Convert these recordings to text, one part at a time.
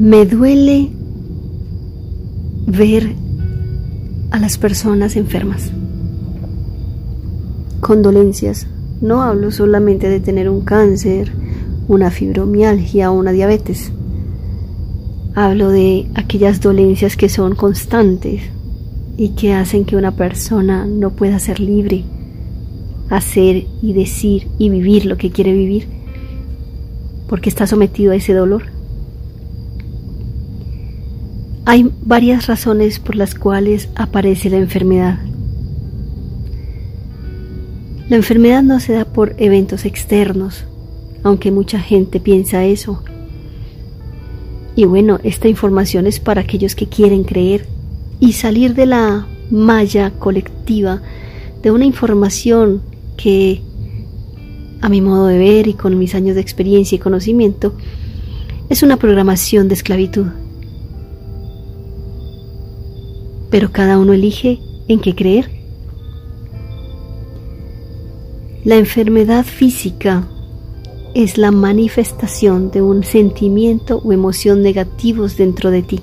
Me duele ver a las personas enfermas, con dolencias. No hablo solamente de tener un cáncer, una fibromialgia o una diabetes. Hablo de aquellas dolencias que son constantes y que hacen que una persona no pueda ser libre, hacer y decir y vivir lo que quiere vivir, porque está sometido a ese dolor. Hay varias razones por las cuales aparece la enfermedad. La enfermedad no se da por eventos externos, aunque mucha gente piensa eso. Y bueno, esta información es para aquellos que quieren creer y salir de la malla colectiva de una información que, a mi modo de ver y con mis años de experiencia y conocimiento, es una programación de esclavitud. Pero cada uno elige en qué creer. La enfermedad física es la manifestación de un sentimiento o emoción negativos dentro de ti.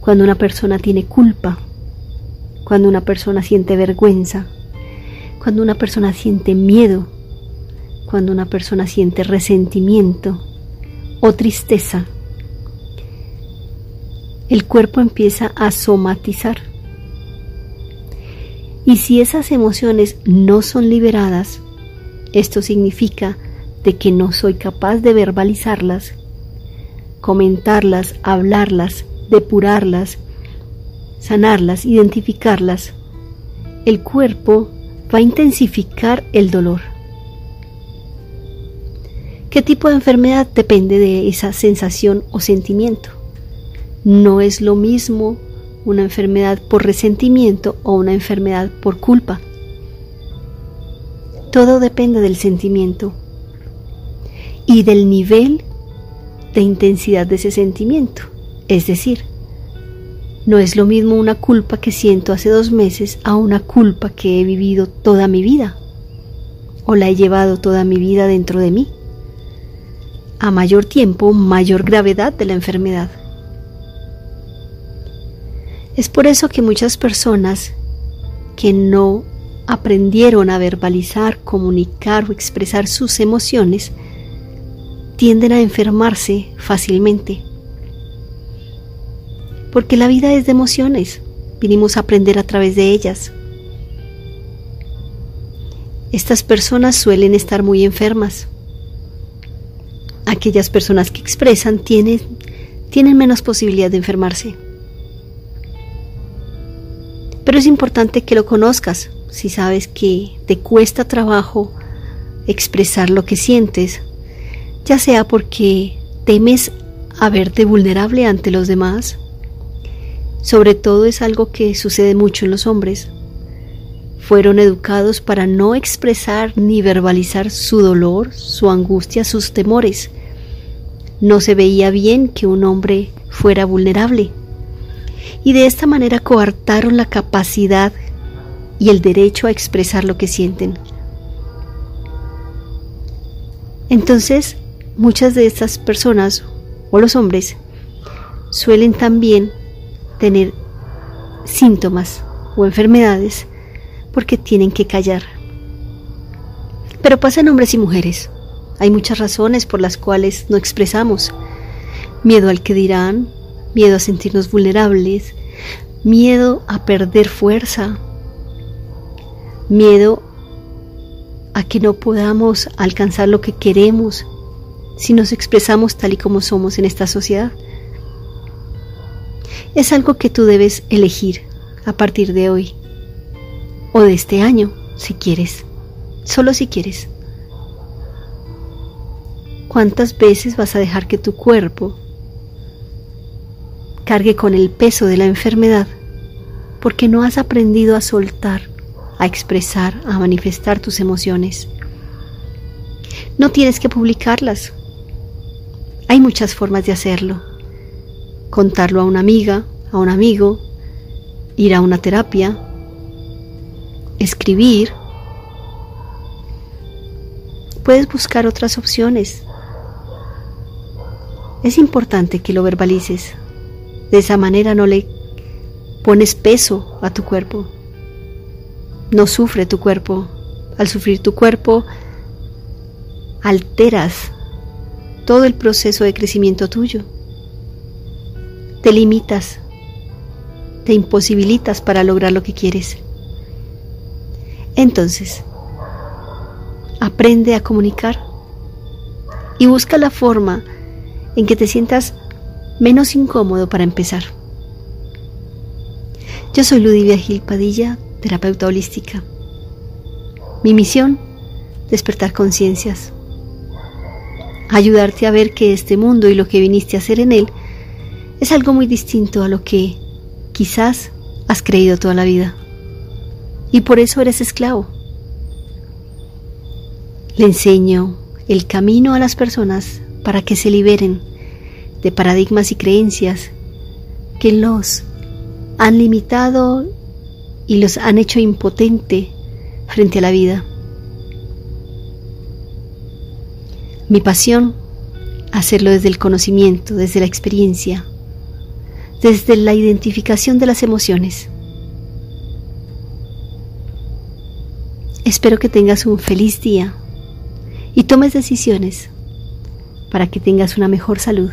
Cuando una persona tiene culpa, cuando una persona siente vergüenza, cuando una persona siente miedo, cuando una persona siente resentimiento o tristeza, el cuerpo empieza a somatizar y si esas emociones no son liberadas, esto significa de que no soy capaz de verbalizarlas, comentarlas, hablarlas, depurarlas, sanarlas, identificarlas. El cuerpo va a intensificar el dolor. ¿Qué tipo de enfermedad depende de esa sensación o sentimiento? No es lo mismo una enfermedad por resentimiento o una enfermedad por culpa. Todo depende del sentimiento y del nivel de intensidad de ese sentimiento. Es decir, no es lo mismo una culpa que siento hace dos meses a una culpa que he vivido toda mi vida o la he llevado toda mi vida dentro de mí. A mayor tiempo, mayor gravedad de la enfermedad. Es por eso que muchas personas que no aprendieron a verbalizar, comunicar o expresar sus emociones tienden a enfermarse fácilmente. Porque la vida es de emociones, vinimos a aprender a través de ellas. Estas personas suelen estar muy enfermas. Aquellas personas que expresan tienen, tienen menos posibilidad de enfermarse. Pero es importante que lo conozcas. Si sabes que te cuesta trabajo expresar lo que sientes, ya sea porque temes a verte vulnerable ante los demás, sobre todo es algo que sucede mucho en los hombres. Fueron educados para no expresar ni verbalizar su dolor, su angustia, sus temores. No se veía bien que un hombre fuera vulnerable y de esta manera coartaron la capacidad y el derecho a expresar lo que sienten. Entonces, muchas de estas personas o los hombres suelen también tener síntomas o enfermedades porque tienen que callar. Pero pasa en hombres y mujeres. Hay muchas razones por las cuales no expresamos. Miedo al que dirán, miedo a sentirnos vulnerables, miedo a perder fuerza, miedo a que no podamos alcanzar lo que queremos si nos expresamos tal y como somos en esta sociedad. Es algo que tú debes elegir a partir de hoy o de este año, si quieres, solo si quieres. ¿Cuántas veces vas a dejar que tu cuerpo cargue con el peso de la enfermedad porque no has aprendido a soltar, a expresar, a manifestar tus emociones. No tienes que publicarlas. Hay muchas formas de hacerlo. Contarlo a una amiga, a un amigo, ir a una terapia, escribir. Puedes buscar otras opciones. Es importante que lo verbalices. De esa manera no le pones peso a tu cuerpo. No sufre tu cuerpo. Al sufrir tu cuerpo, alteras todo el proceso de crecimiento tuyo. Te limitas, te imposibilitas para lograr lo que quieres. Entonces, aprende a comunicar y busca la forma en que te sientas menos incómodo para empezar. Yo soy Ludivia Gil Padilla, terapeuta holística. Mi misión, despertar conciencias, ayudarte a ver que este mundo y lo que viniste a hacer en él es algo muy distinto a lo que quizás has creído toda la vida. Y por eso eres esclavo. Le enseño el camino a las personas para que se liberen de paradigmas y creencias que los han limitado y los han hecho impotente frente a la vida. Mi pasión, hacerlo desde el conocimiento, desde la experiencia, desde la identificación de las emociones. Espero que tengas un feliz día y tomes decisiones para que tengas una mejor salud.